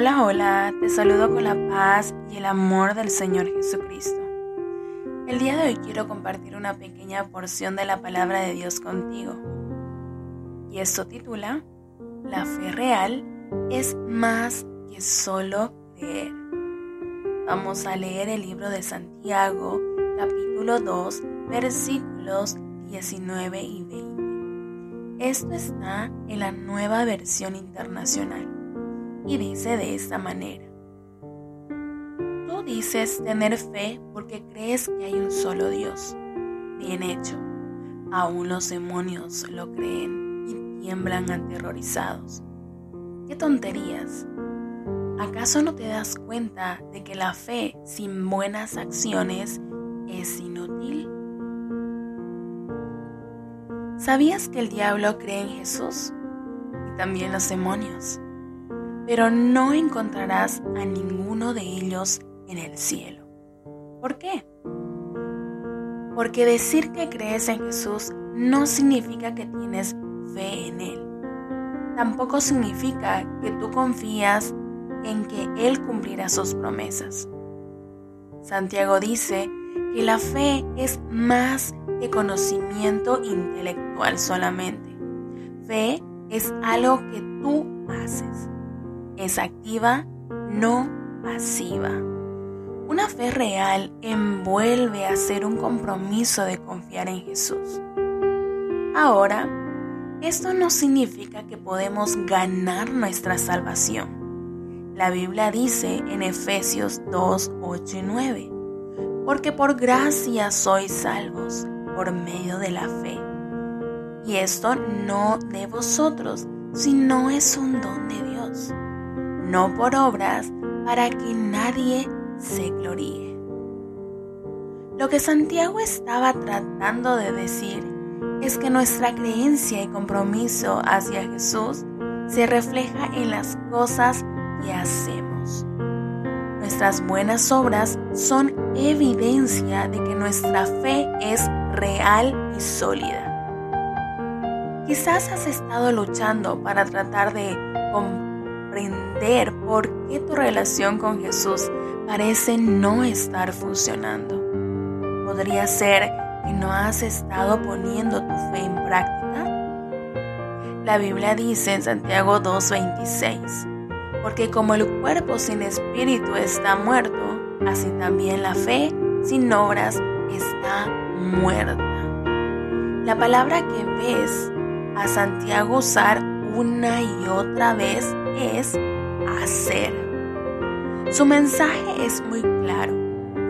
Hola, hola, te saludo con la paz y el amor del Señor Jesucristo. El día de hoy quiero compartir una pequeña porción de la palabra de Dios contigo. Y esto titula, La fe real es más que solo creer. Vamos a leer el libro de Santiago, capítulo 2, versículos 19 y 20. Esto está en la nueva versión internacional y dice de esta manera. Tú dices tener fe porque crees que hay un solo Dios. Bien hecho. Aún los demonios lo creen y tiemblan aterrorizados. ¡Qué tonterías! ¿Acaso no te das cuenta de que la fe sin buenas acciones es inútil? ¿Sabías que el diablo cree en Jesús? Y también los demonios pero no encontrarás a ninguno de ellos en el cielo. ¿Por qué? Porque decir que crees en Jesús no significa que tienes fe en Él. Tampoco significa que tú confías en que Él cumplirá sus promesas. Santiago dice que la fe es más que conocimiento intelectual solamente. Fe es algo que tú haces es activa, no pasiva. Una fe real envuelve a hacer un compromiso de confiar en Jesús. Ahora, esto no significa que podemos ganar nuestra salvación. La Biblia dice en Efesios 2, 8 y 9, porque por gracia sois salvos por medio de la fe. Y esto no de vosotros, sino es un don de Dios no por obras, para que nadie se gloríe. Lo que Santiago estaba tratando de decir es que nuestra creencia y compromiso hacia Jesús se refleja en las cosas que hacemos. Nuestras buenas obras son evidencia de que nuestra fe es real y sólida. Quizás has estado luchando para tratar de por qué tu relación con Jesús parece no estar funcionando. ¿Podría ser que no has estado poniendo tu fe en práctica? La Biblia dice en Santiago 2.26, porque como el cuerpo sin espíritu está muerto, así también la fe sin obras está muerta. La palabra que ves a Santiago usar una y otra vez es hacer. Su mensaje es muy claro.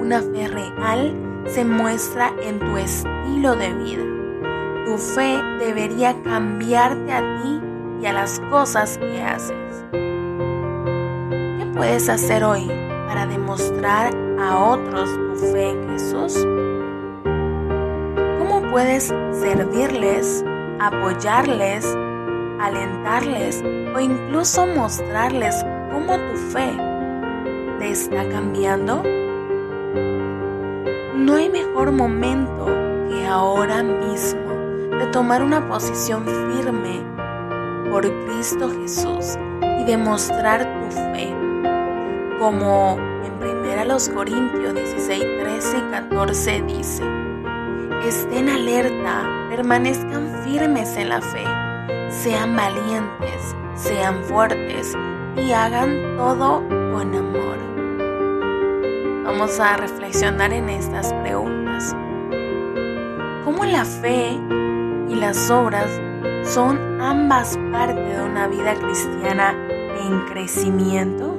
Una fe real se muestra en tu estilo de vida. Tu fe debería cambiarte a ti y a las cosas que haces. ¿Qué puedes hacer hoy para demostrar a otros tu fe en Jesús? ¿Cómo puedes servirles, apoyarles, alentarles o incluso mostrarles cómo tu fe te está cambiando? No hay mejor momento que ahora mismo de tomar una posición firme por Cristo Jesús y demostrar tu fe. Como en 1 Corintios 16, 13 y 14 dice, estén alerta, permanezcan firmes en la fe sean valientes, sean fuertes y hagan todo con amor. Vamos a reflexionar en estas preguntas. ¿Cómo la fe y las obras son ambas partes de una vida cristiana en crecimiento?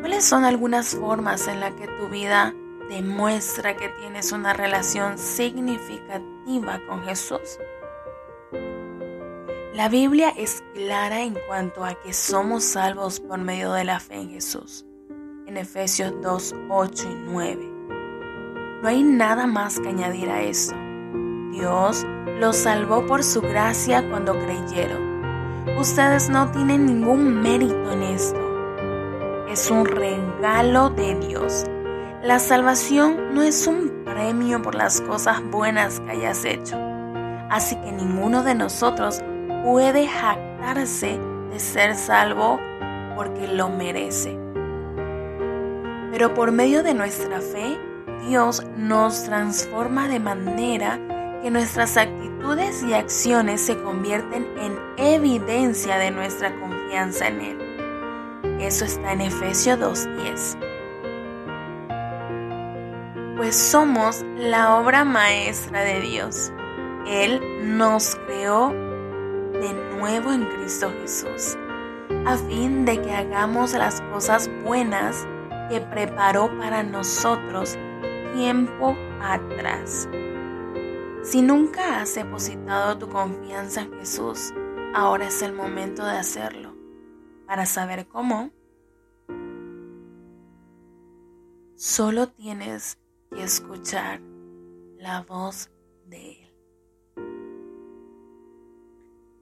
¿Cuáles son algunas formas en las que tu vida demuestra que tienes una relación significativa con Jesús? La Biblia es clara en cuanto a que somos salvos por medio de la fe en Jesús. En Efesios 2, 8 y 9. No hay nada más que añadir a esto. Dios los salvó por su gracia cuando creyeron. Ustedes no tienen ningún mérito en esto. Es un regalo de Dios. La salvación no es un premio por las cosas buenas que hayas hecho. Así que ninguno de nosotros puede jactarse de ser salvo porque lo merece. Pero por medio de nuestra fe, Dios nos transforma de manera que nuestras actitudes y acciones se convierten en evidencia de nuestra confianza en Él. Eso está en Efesios 2.10. Pues somos la obra maestra de Dios. Él nos creó de nuevo en Cristo Jesús, a fin de que hagamos las cosas buenas que preparó para nosotros tiempo atrás. Si nunca has depositado tu confianza en Jesús, ahora es el momento de hacerlo. Para saber cómo, solo tienes que escuchar la voz de Él.